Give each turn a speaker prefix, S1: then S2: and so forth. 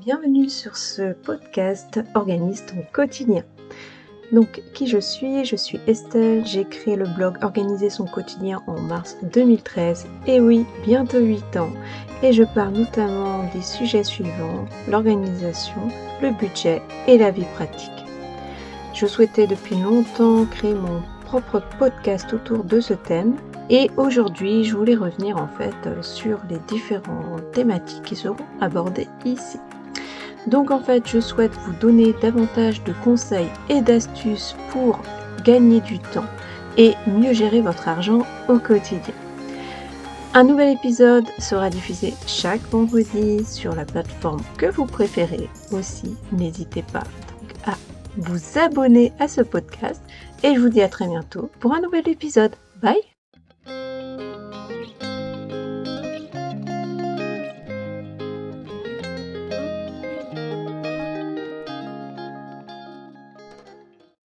S1: bienvenue sur ce podcast Organise ton quotidien. Donc, qui je suis? Je suis Estelle, j'ai créé le blog Organiser son quotidien en mars 2013, et oui, bientôt 8 ans, et je parle notamment des sujets suivants, l'organisation, le budget et la vie pratique. Je souhaitais depuis longtemps créer mon propre podcast autour de ce thème, et aujourd'hui, je voulais revenir en fait sur les différentes thématiques qui seront abordées ici. Donc en fait, je souhaite vous donner davantage de conseils et d'astuces pour gagner du temps et mieux gérer votre argent au quotidien. Un nouvel épisode sera diffusé chaque vendredi sur la plateforme que vous préférez. Aussi, n'hésitez pas à vous abonner à ce podcast et je vous dis à très bientôt pour un nouvel épisode. Bye